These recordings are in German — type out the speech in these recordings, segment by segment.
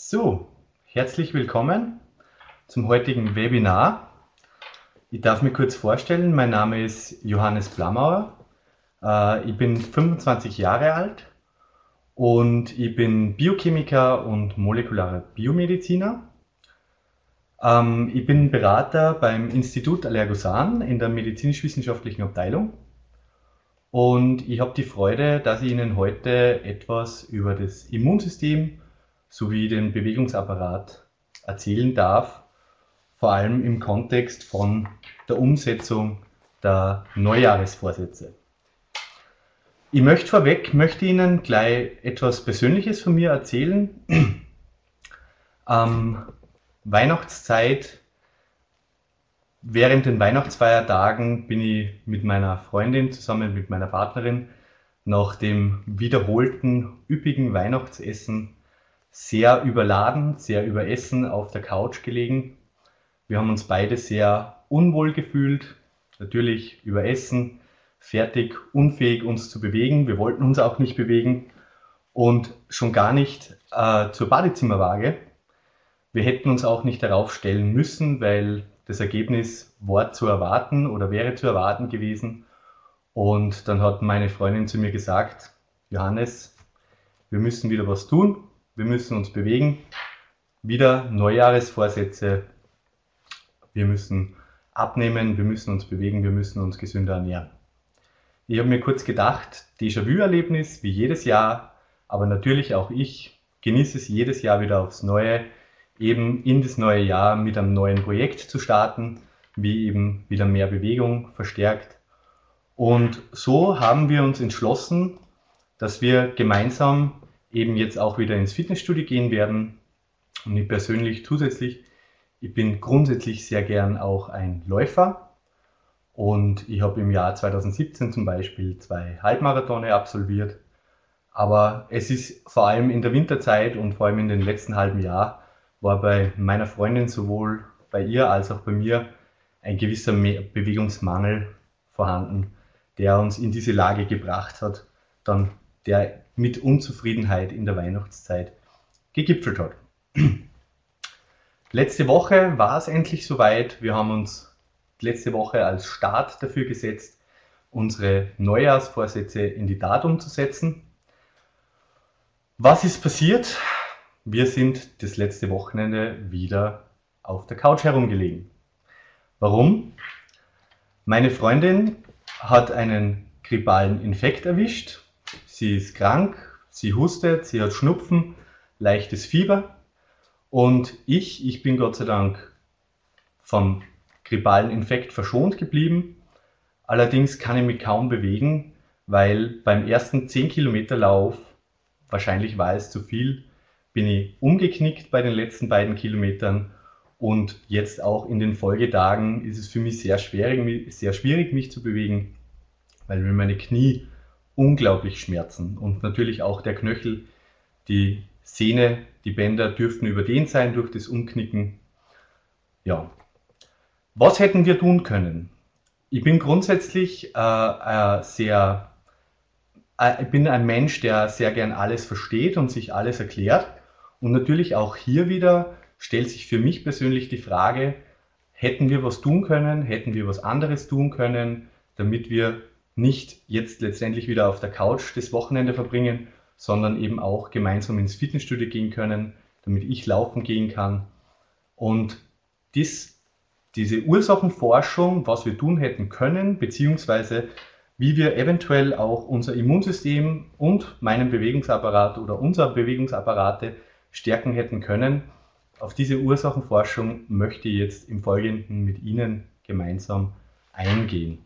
So, herzlich willkommen zum heutigen Webinar. Ich darf mich kurz vorstellen, mein Name ist Johannes Blamauer. Äh, ich bin 25 Jahre alt und ich bin Biochemiker und molekularer Biomediziner. Ähm, ich bin Berater beim Institut Allergosan in der medizinisch-wissenschaftlichen Abteilung und ich habe die Freude, dass ich Ihnen heute etwas über das Immunsystem sowie den Bewegungsapparat erzählen darf, vor allem im Kontext von der Umsetzung der Neujahresvorsätze. Ich möchte vorweg, möchte Ihnen gleich etwas Persönliches von mir erzählen. ähm, Weihnachtszeit, während den Weihnachtsfeiertagen bin ich mit meiner Freundin zusammen mit meiner Partnerin nach dem wiederholten üppigen Weihnachtsessen sehr überladen, sehr überessen auf der Couch gelegen. Wir haben uns beide sehr unwohl gefühlt, natürlich überessen, fertig, unfähig uns zu bewegen. Wir wollten uns auch nicht bewegen und schon gar nicht äh, zur Badezimmerwaage. Wir hätten uns auch nicht darauf stellen müssen, weil das Ergebnis war zu erwarten oder wäre zu erwarten gewesen. Und dann hat meine Freundin zu mir gesagt, Johannes, wir müssen wieder was tun wir müssen uns bewegen. Wieder Neujahresvorsätze. Wir müssen abnehmen, wir müssen uns bewegen, wir müssen uns gesünder ernähren. Ich habe mir kurz gedacht, Déjà-vu-Erlebnis wie jedes Jahr, aber natürlich auch ich genieße es jedes Jahr wieder aufs Neue, eben in das neue Jahr mit einem neuen Projekt zu starten, wie eben wieder mehr Bewegung verstärkt. Und so haben wir uns entschlossen, dass wir gemeinsam eben jetzt auch wieder ins Fitnessstudio gehen werden. Und ich persönlich zusätzlich, ich bin grundsätzlich sehr gern auch ein Läufer. Und ich habe im Jahr 2017 zum Beispiel zwei Halbmarathone absolviert. Aber es ist vor allem in der Winterzeit und vor allem in den letzten halben Jahr war bei meiner Freundin sowohl bei ihr als auch bei mir ein gewisser Bewegungsmangel vorhanden, der uns in diese Lage gebracht hat, dann der mit Unzufriedenheit in der Weihnachtszeit gegipfelt hat. Letzte Woche war es endlich soweit. Wir haben uns letzte Woche als Start dafür gesetzt, unsere Neujahrsvorsätze in die Tat umzusetzen. Was ist passiert? Wir sind das letzte Wochenende wieder auf der Couch herumgelegen. Warum? Meine Freundin hat einen grippalen Infekt erwischt Sie ist krank, sie hustet, sie hat Schnupfen, leichtes Fieber. Und ich, ich bin Gott sei Dank vom grippalen Infekt verschont geblieben. Allerdings kann ich mich kaum bewegen, weil beim ersten 10 Kilometer Lauf, wahrscheinlich war es zu viel, bin ich umgeknickt bei den letzten beiden Kilometern und jetzt auch in den Folgetagen ist es für mich sehr schwierig, sehr schwierig mich zu bewegen, weil mir meine Knie unglaublich schmerzen. Und natürlich auch der Knöchel, die Sehne, die Bänder dürften überdehnt sein durch das Umknicken. Ja. Was hätten wir tun können? Ich bin grundsätzlich äh, äh, sehr, äh, ich bin ein Mensch, der sehr gern alles versteht und sich alles erklärt. Und natürlich auch hier wieder stellt sich für mich persönlich die Frage, hätten wir was tun können, hätten wir was anderes tun können, damit wir nicht jetzt letztendlich wieder auf der Couch das Wochenende verbringen, sondern eben auch gemeinsam ins Fitnessstudio gehen können, damit ich laufen gehen kann. Und dies, diese Ursachenforschung, was wir tun hätten können, beziehungsweise wie wir eventuell auch unser Immunsystem und meinen Bewegungsapparat oder unser Bewegungsapparate stärken hätten können, auf diese Ursachenforschung möchte ich jetzt im Folgenden mit Ihnen gemeinsam eingehen.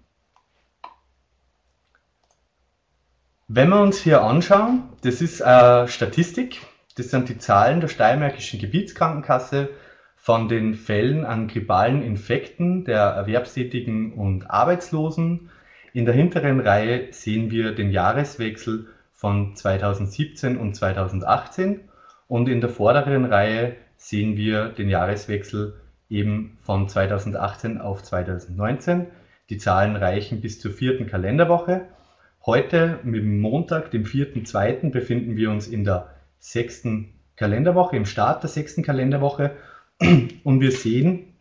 Wenn wir uns hier anschauen, das ist eine Statistik, das sind die Zahlen der Steiermärkischen Gebietskrankenkasse von den Fällen an grippalen Infekten der Erwerbstätigen und Arbeitslosen. In der hinteren Reihe sehen wir den Jahreswechsel von 2017 und 2018 und in der vorderen Reihe sehen wir den Jahreswechsel eben von 2018 auf 2019. Die Zahlen reichen bis zur vierten Kalenderwoche. Heute, mit Montag, dem 4.2., befinden wir uns in der sechsten Kalenderwoche, im Start der sechsten Kalenderwoche. Und wir sehen,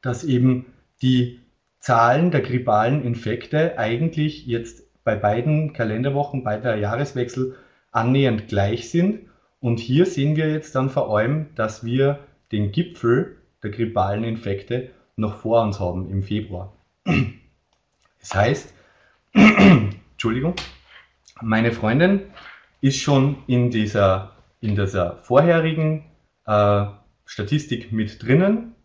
dass eben die Zahlen der grippalen Infekte eigentlich jetzt bei beiden Kalenderwochen, bei der Jahreswechsel annähernd gleich sind. Und hier sehen wir jetzt dann vor allem, dass wir den Gipfel der grippalen Infekte noch vor uns haben im Februar. Das heißt, Entschuldigung, meine Freundin ist schon in dieser, in dieser vorherigen äh, Statistik mit drinnen,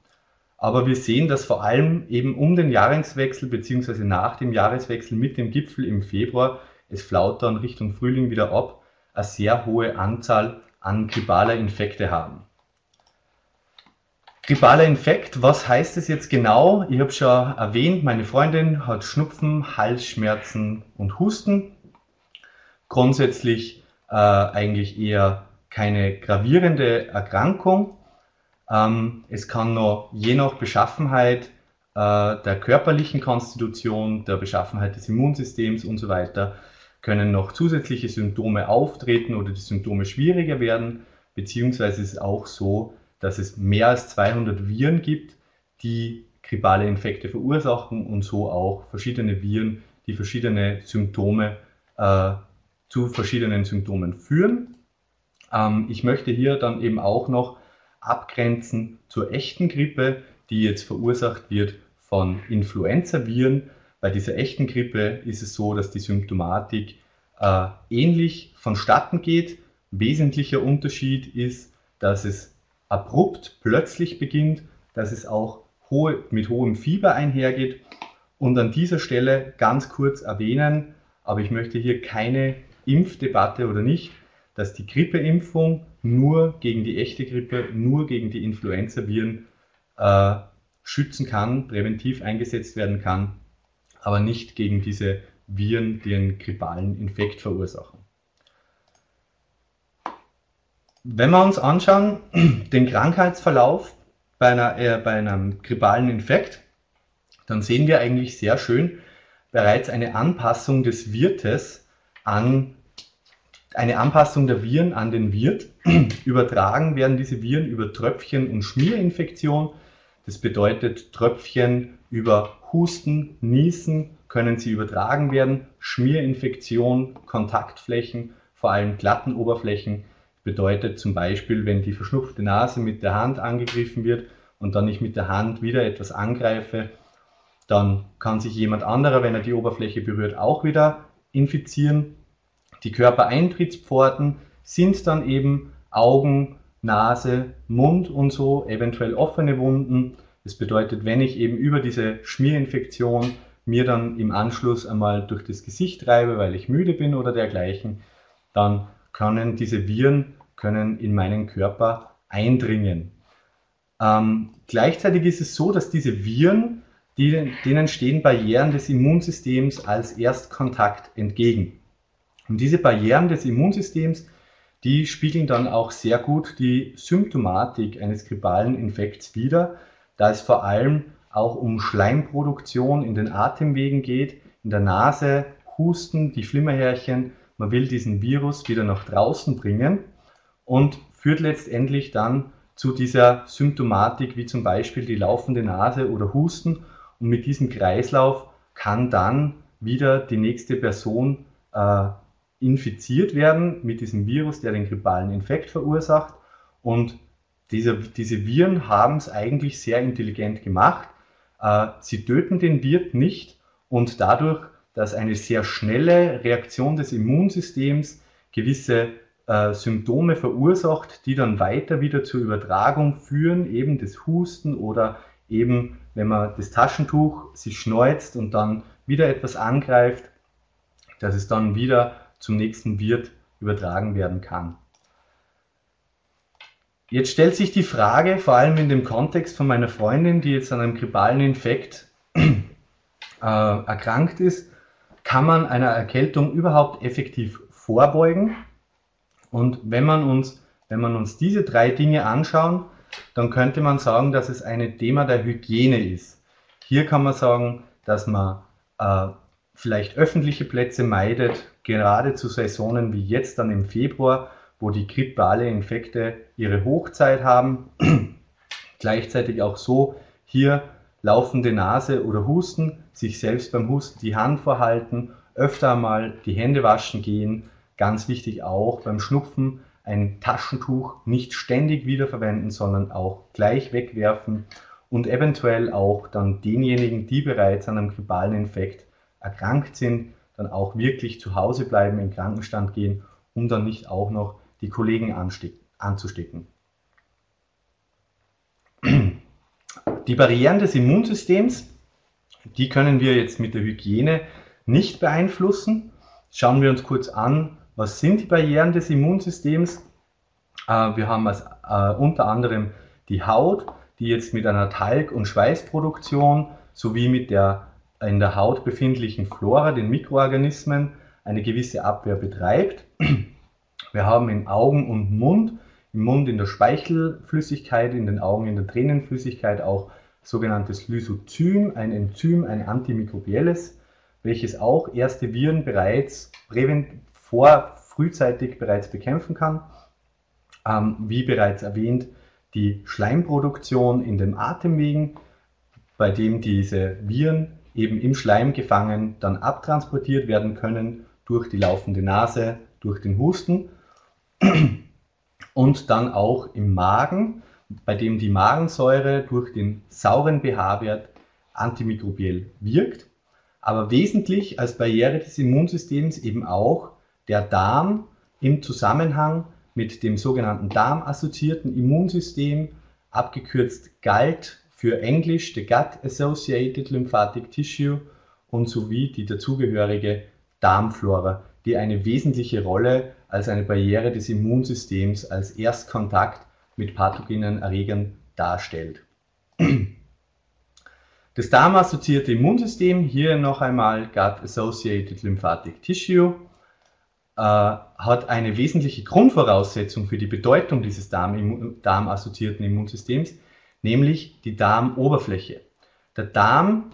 aber wir sehen, dass vor allem eben um den Jahreswechsel bzw. nach dem Jahreswechsel mit dem Gipfel im Februar, es flaut dann Richtung Frühling wieder ab, eine sehr hohe Anzahl an grippaler Infekte haben. Grippaler Infekt, was heißt es jetzt genau? Ich habe schon erwähnt, meine Freundin hat Schnupfen, Halsschmerzen und Husten. Grundsätzlich äh, eigentlich eher keine gravierende Erkrankung. Ähm, es kann noch je nach Beschaffenheit äh, der körperlichen Konstitution, der Beschaffenheit des Immunsystems und so weiter, können noch zusätzliche Symptome auftreten oder die Symptome schwieriger werden, beziehungsweise ist es auch so, dass es mehr als 200 Viren gibt, die grippale Infekte verursachen und so auch verschiedene Viren, die verschiedene Symptome äh, zu verschiedenen Symptomen führen. Ähm, ich möchte hier dann eben auch noch abgrenzen zur echten Grippe, die jetzt verursacht wird von Influenza-Viren. Bei dieser echten Grippe ist es so, dass die Symptomatik äh, ähnlich vonstatten geht. Wesentlicher Unterschied ist, dass es abrupt plötzlich beginnt, dass es auch hohe, mit hohem Fieber einhergeht. Und an dieser Stelle ganz kurz erwähnen, aber ich möchte hier keine Impfdebatte oder nicht, dass die Grippeimpfung nur gegen die echte Grippe, nur gegen die Influenza-Viren äh, schützen kann, präventiv eingesetzt werden kann, aber nicht gegen diese Viren, die einen grippalen Infekt verursachen. Wenn wir uns anschauen, den Krankheitsverlauf bei, einer, äh, bei einem grippalen Infekt, dann sehen wir eigentlich sehr schön bereits eine Anpassung des Wirtes an eine Anpassung der Viren an den Wirt. Übertragen werden diese Viren über Tröpfchen- und Schmierinfektion. Das bedeutet, Tröpfchen über Husten, Niesen können sie übertragen werden. Schmierinfektion, Kontaktflächen, vor allem glatten Oberflächen Bedeutet zum Beispiel, wenn die verschnupfte Nase mit der Hand angegriffen wird und dann ich mit der Hand wieder etwas angreife, dann kann sich jemand anderer, wenn er die Oberfläche berührt, auch wieder infizieren. Die Körpereintrittspforten sind dann eben Augen, Nase, Mund und so, eventuell offene Wunden. Das bedeutet, wenn ich eben über diese Schmierinfektion mir dann im Anschluss einmal durch das Gesicht reibe, weil ich müde bin oder dergleichen, dann können diese Viren können in meinen Körper eindringen. Ähm, gleichzeitig ist es so, dass diese Viren, die, denen stehen Barrieren des Immunsystems als Erstkontakt entgegen. Und diese Barrieren des Immunsystems, die spiegeln dann auch sehr gut die Symptomatik eines grippalen Infekts wider, da es vor allem auch um Schleimproduktion in den Atemwegen geht, in der Nase, Husten, die Flimmerhärchen man will diesen Virus wieder nach draußen bringen und führt letztendlich dann zu dieser Symptomatik wie zum Beispiel die laufende Nase oder Husten. Und mit diesem Kreislauf kann dann wieder die nächste Person äh, infiziert werden mit diesem Virus, der den grippalen Infekt verursacht. Und diese, diese Viren haben es eigentlich sehr intelligent gemacht. Äh, sie töten den Wirt nicht und dadurch dass eine sehr schnelle Reaktion des Immunsystems gewisse äh, Symptome verursacht, die dann weiter wieder zur Übertragung führen, eben des Husten oder eben, wenn man das Taschentuch sich schneuzt und dann wieder etwas angreift, dass es dann wieder zum nächsten Wirt übertragen werden kann. Jetzt stellt sich die Frage, vor allem in dem Kontext von meiner Freundin, die jetzt an einem grippalen Infekt äh, erkrankt ist, kann man einer Erkältung überhaupt effektiv vorbeugen? Und wenn man uns, wenn man uns diese drei Dinge anschauen, dann könnte man sagen, dass es ein Thema der Hygiene ist. Hier kann man sagen, dass man äh, vielleicht öffentliche Plätze meidet, gerade zu Saisonen wie jetzt dann im Februar, wo die grippale Infekte ihre Hochzeit haben. Gleichzeitig auch so hier laufende Nase oder Husten, sich selbst beim Husten die Hand vorhalten, öfter mal die Hände waschen gehen. Ganz wichtig auch beim Schnupfen ein Taschentuch nicht ständig wiederverwenden, sondern auch gleich wegwerfen und eventuell auch dann denjenigen, die bereits an einem grippalen Infekt erkrankt sind, dann auch wirklich zu Hause bleiben, in Krankenstand gehen, um dann nicht auch noch die Kollegen anzustecken. Die Barrieren des Immunsystems, die können wir jetzt mit der Hygiene nicht beeinflussen. Schauen wir uns kurz an, was sind die Barrieren des Immunsystems. Äh, wir haben als, äh, unter anderem die Haut, die jetzt mit einer Talg- und Schweißproduktion sowie mit der in der Haut befindlichen Flora, den Mikroorganismen, eine gewisse Abwehr betreibt. Wir haben in Augen und Mund, im Mund in der Speichelflüssigkeit, in den Augen in der Tränenflüssigkeit auch sogenanntes Lysozym, ein Enzym, ein antimikrobielles, welches auch erste Viren bereits vor, frühzeitig bereits bekämpfen kann. Ähm, wie bereits erwähnt, die Schleimproduktion in den Atemwegen, bei dem diese Viren eben im Schleim gefangen dann abtransportiert werden können durch die laufende Nase, durch den Husten und dann auch im Magen, bei dem die Magensäure durch den sauren pH-Wert antimikrobiell wirkt. Aber wesentlich als Barriere des Immunsystems eben auch der Darm im Zusammenhang mit dem sogenannten darmassoziierten Immunsystem, abgekürzt GALT für Englisch the Gut Associated Lymphatic Tissue und sowie die dazugehörige Darmflora, die eine wesentliche Rolle als eine Barriere des Immunsystems als Erstkontakt mit pathogenen Erregern darstellt. Das darmassoziierte Immunsystem, hier noch einmal Gut Associated Lymphatic Tissue, hat eine wesentliche Grundvoraussetzung für die Bedeutung dieses Darm, darmassoziierten Immunsystems, nämlich die Darmoberfläche. Der Darm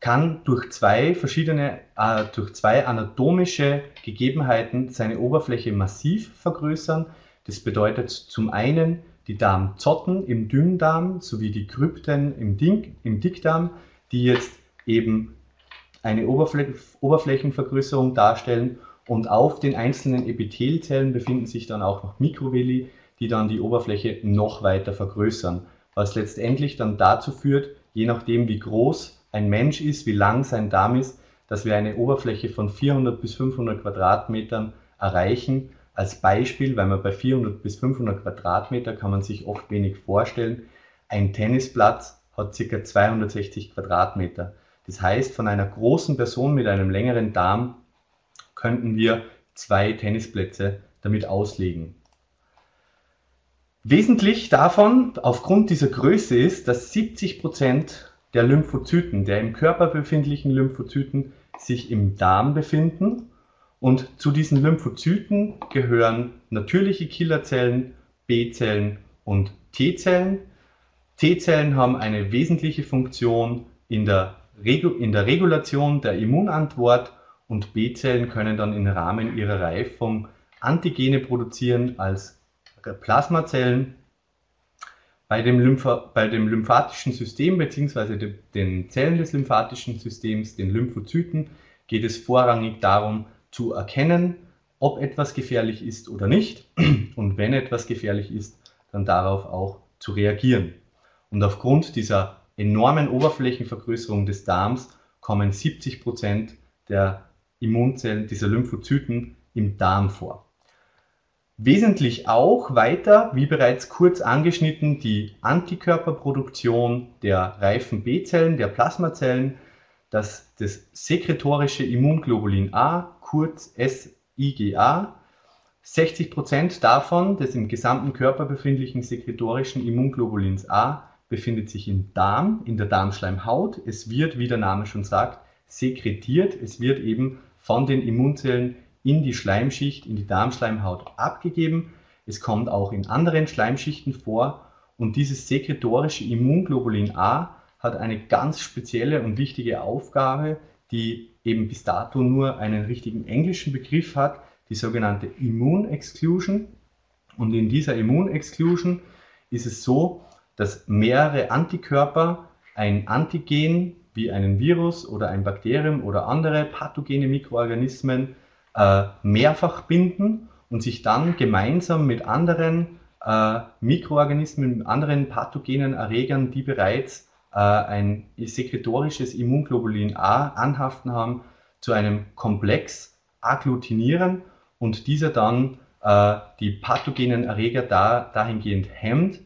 kann durch zwei verschiedene, äh, durch zwei anatomische Gegebenheiten seine Oberfläche massiv vergrößern. Das bedeutet zum einen die Darmzotten im Dünndarm sowie die Krypten im, Ding, im Dickdarm, die jetzt eben eine Oberfläch Oberflächenvergrößerung darstellen und auf den einzelnen Epithelzellen befinden sich dann auch noch Mikrovilli, die dann die Oberfläche noch weiter vergrößern, was letztendlich dann dazu führt, je nachdem wie groß ein Mensch ist, wie lang sein Darm ist, dass wir eine Oberfläche von 400 bis 500 Quadratmetern erreichen als Beispiel, weil man bei 400 bis 500 Quadratmeter kann man sich oft wenig vorstellen. Ein Tennisplatz hat ca. 260 Quadratmeter. Das heißt, von einer großen Person mit einem längeren Darm könnten wir zwei Tennisplätze damit auslegen. Wesentlich davon, aufgrund dieser Größe, ist, dass 70 Prozent der Lymphozyten, der im Körper befindlichen Lymphozyten, sich im Darm befinden und zu diesen Lymphozyten gehören natürliche Killerzellen, B-Zellen und T-Zellen. T-Zellen haben eine wesentliche Funktion in der, Regu in der Regulation der Immunantwort und B-Zellen können dann im Rahmen ihrer Reifung Antigene produzieren als Plasmazellen. Bei dem, Lympha bei dem lymphatischen System bzw. den Zellen des lymphatischen Systems, den Lymphozyten, geht es vorrangig darum, zu erkennen, ob etwas gefährlich ist oder nicht und wenn etwas gefährlich ist, dann darauf auch zu reagieren. Und aufgrund dieser enormen Oberflächenvergrößerung des Darms kommen 70 Prozent der Immunzellen, dieser Lymphozyten im Darm vor. Wesentlich auch weiter, wie bereits kurz angeschnitten, die Antikörperproduktion der reifen B-Zellen, der Plasmazellen, das, das sekretorische Immunglobulin A, kurz SIGA. 60% davon, des im gesamten Körper befindlichen sekretorischen Immunglobulins A, befindet sich im Darm, in der Darmschleimhaut. Es wird, wie der Name schon sagt, sekretiert. Es wird eben von den Immunzellen in die Schleimschicht, in die Darmschleimhaut abgegeben. Es kommt auch in anderen Schleimschichten vor und dieses sekretorische Immunglobulin A hat eine ganz spezielle und wichtige Aufgabe, die eben bis dato nur einen richtigen englischen Begriff hat, die sogenannte Immune Exclusion. Und in dieser Immunexclusion ist es so, dass mehrere Antikörper ein Antigen wie einen Virus oder ein Bakterium oder andere pathogene Mikroorganismen äh, mehrfach binden und sich dann gemeinsam mit anderen äh, Mikroorganismen, anderen pathogenen Erregern, die bereits äh, ein sekretorisches Immunglobulin A anhaften haben, zu einem Komplex agglutinieren und dieser dann äh, die pathogenen Erreger da, dahingehend hemmt,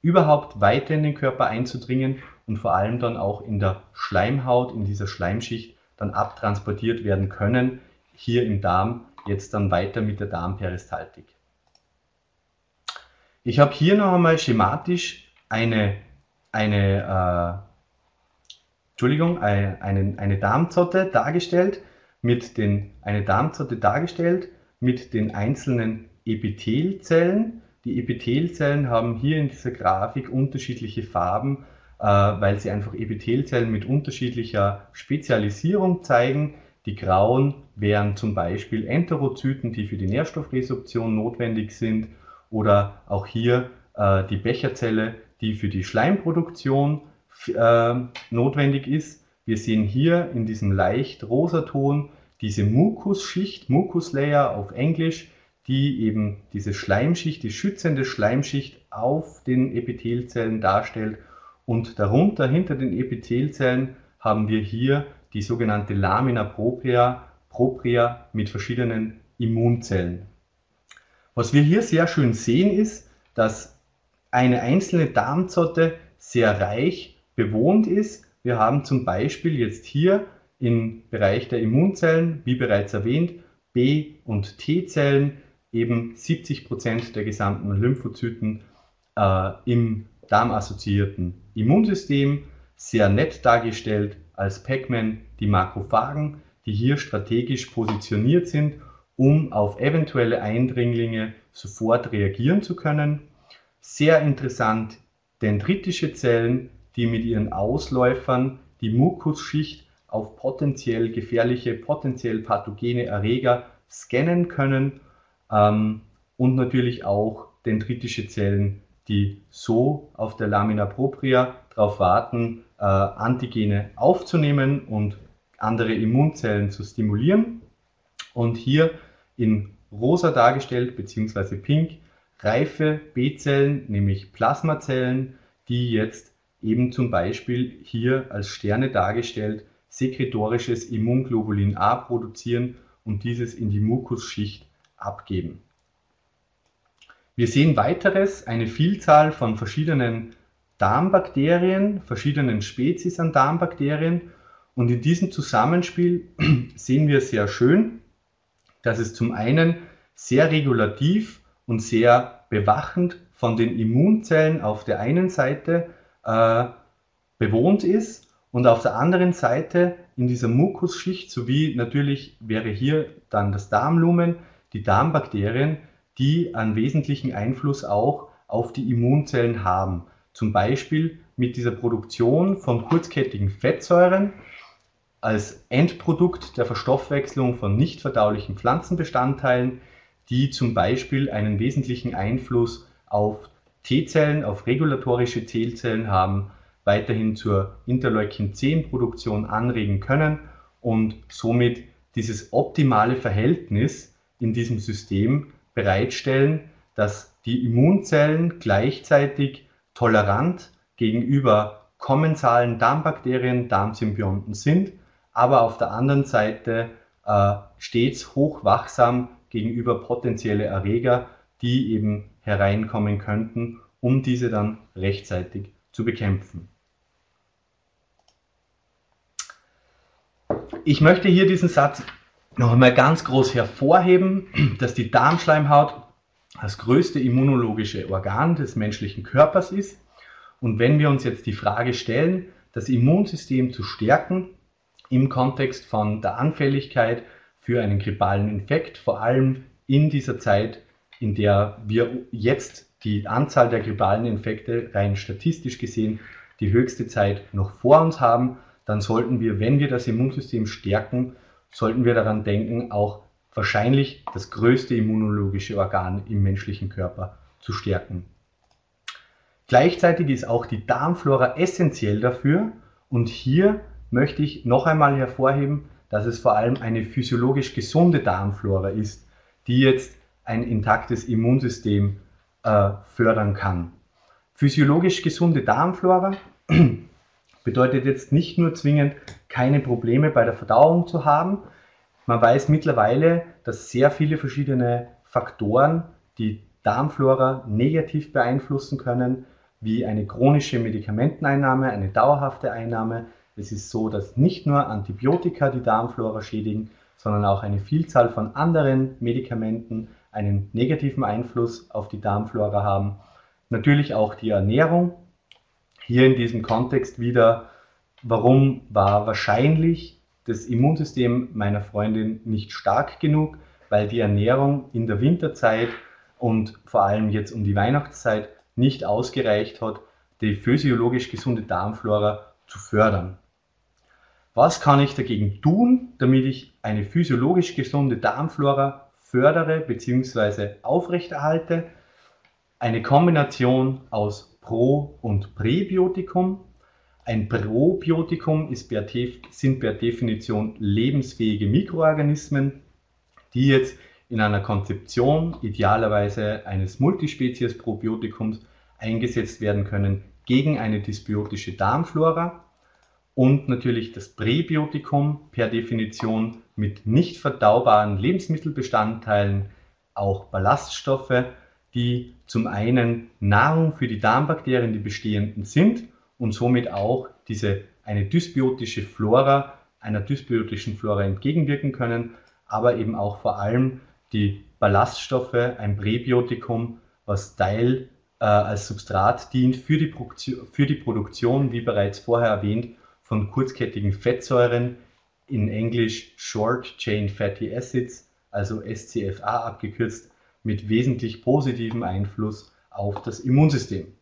überhaupt weiter in den Körper einzudringen und vor allem dann auch in der Schleimhaut, in dieser Schleimschicht dann abtransportiert werden können, hier im Darm jetzt dann weiter mit der Darmperistaltik. Ich habe hier noch einmal schematisch eine, eine, äh, Entschuldigung, eine, eine, eine Darmzotte dargestellt, mit den, eine Darmzotte dargestellt mit den einzelnen Epithelzellen. Die Epithelzellen haben hier in dieser Grafik unterschiedliche Farben, äh, weil sie einfach Epithelzellen mit unterschiedlicher Spezialisierung zeigen. Die grauen wären zum Beispiel Enterozyten, die für die Nährstoffresorption notwendig sind, oder auch hier äh, die Becherzelle, die für die Schleimproduktion äh, notwendig ist. Wir sehen hier in diesem leicht rosa Ton diese Mukusschicht, Mukuslayer auf Englisch, die eben diese Schleimschicht, die schützende Schleimschicht auf den Epithelzellen darstellt. Und darunter, hinter den Epithelzellen, haben wir hier die sogenannte Lamina propria, propria mit verschiedenen Immunzellen. Was wir hier sehr schön sehen ist, dass eine einzelne Darmzotte sehr reich bewohnt ist. Wir haben zum Beispiel jetzt hier im Bereich der Immunzellen, wie bereits erwähnt, B- und T-Zellen, eben 70 Prozent der gesamten Lymphozyten äh, im darmassoziierten Immunsystem, sehr nett dargestellt als Pac-Man die Makrophagen, die hier strategisch positioniert sind, um auf eventuelle Eindringlinge sofort reagieren zu können. Sehr interessant dendritische Zellen, die mit ihren Ausläufern die Mukusschicht auf potenziell gefährliche, potenziell pathogene Erreger scannen können ähm, und natürlich auch dendritische Zellen, die so auf der Lamina propria darauf warten, äh, Antigene aufzunehmen und andere Immunzellen zu stimulieren. Und hier in rosa dargestellt bzw. pink reife B-Zellen, nämlich Plasmazellen, die jetzt eben zum Beispiel hier als Sterne dargestellt sekretorisches Immunglobulin A produzieren und dieses in die Mukusschicht abgeben. Wir sehen weiteres eine Vielzahl von verschiedenen Darmbakterien, verschiedenen Spezies an Darmbakterien. Und in diesem Zusammenspiel sehen wir sehr schön, dass es zum einen sehr regulativ und sehr bewachend von den Immunzellen auf der einen Seite äh, bewohnt ist und auf der anderen Seite in dieser Mukusschicht sowie natürlich wäre hier dann das Darmlumen, die Darmbakterien, die einen wesentlichen Einfluss auch auf die Immunzellen haben. Zum Beispiel mit dieser Produktion von kurzkettigen Fettsäuren als Endprodukt der Verstoffwechslung von nicht verdaulichen Pflanzenbestandteilen, die zum Beispiel einen wesentlichen Einfluss auf T-Zellen, auf regulatorische T-Zellen haben, weiterhin zur Interleukin-10-Produktion anregen können und somit dieses optimale Verhältnis in diesem System bereitstellen, dass die Immunzellen gleichzeitig tolerant gegenüber kommensalen Darmbakterien, Darmsymbionten sind, aber auf der anderen Seite äh, stets hochwachsam gegenüber potenzielle Erreger, die eben hereinkommen könnten, um diese dann rechtzeitig zu bekämpfen. Ich möchte hier diesen Satz noch einmal ganz groß hervorheben, dass die Darmschleimhaut das größte immunologische Organ des menschlichen Körpers ist. Und wenn wir uns jetzt die Frage stellen, das Immunsystem zu stärken im Kontext von der Anfälligkeit für einen grippalen Infekt, vor allem in dieser Zeit, in der wir jetzt die Anzahl der grippalen Infekte rein statistisch gesehen die höchste Zeit noch vor uns haben, dann sollten wir, wenn wir das Immunsystem stärken, sollten wir daran denken, auch wahrscheinlich das größte immunologische Organ im menschlichen Körper zu stärken. Gleichzeitig ist auch die Darmflora essentiell dafür und hier möchte ich noch einmal hervorheben, dass es vor allem eine physiologisch gesunde Darmflora ist, die jetzt ein intaktes Immunsystem äh, fördern kann. Physiologisch gesunde Darmflora bedeutet jetzt nicht nur zwingend keine Probleme bei der Verdauung zu haben. Man weiß mittlerweile, dass sehr viele verschiedene Faktoren die Darmflora negativ beeinflussen können, wie eine chronische Medikamenteneinnahme, eine dauerhafte Einnahme. Es ist so, dass nicht nur Antibiotika die Darmflora schädigen, sondern auch eine Vielzahl von anderen Medikamenten einen negativen Einfluss auf die Darmflora haben. Natürlich auch die Ernährung. Hier in diesem Kontext wieder, warum war wahrscheinlich das Immunsystem meiner Freundin nicht stark genug, weil die Ernährung in der Winterzeit und vor allem jetzt um die Weihnachtszeit nicht ausgereicht hat, die physiologisch gesunde Darmflora zu fördern. Was kann ich dagegen tun, damit ich eine physiologisch gesunde Darmflora fördere bzw. aufrechterhalte? Eine Kombination aus Pro- und Präbiotikum. Ein Probiotikum per sind per Definition lebensfähige Mikroorganismen, die jetzt in einer Konzeption idealerweise eines Multispezies-Probiotikums eingesetzt werden können gegen eine dysbiotische Darmflora und natürlich das Präbiotikum per Definition mit nicht verdaubaren Lebensmittelbestandteilen, auch Ballaststoffe, die zum einen Nahrung für die Darmbakterien, die bestehenden sind und somit auch diese eine dysbiotische Flora einer dysbiotischen Flora entgegenwirken können, aber eben auch vor allem die Ballaststoffe, ein Präbiotikum, was Teil äh, als Substrat dient für die, für die Produktion, wie bereits vorher erwähnt, von kurzkettigen Fettsäuren, in Englisch Short Chain Fatty Acids, also SCFA abgekürzt, mit wesentlich positivem Einfluss auf das Immunsystem.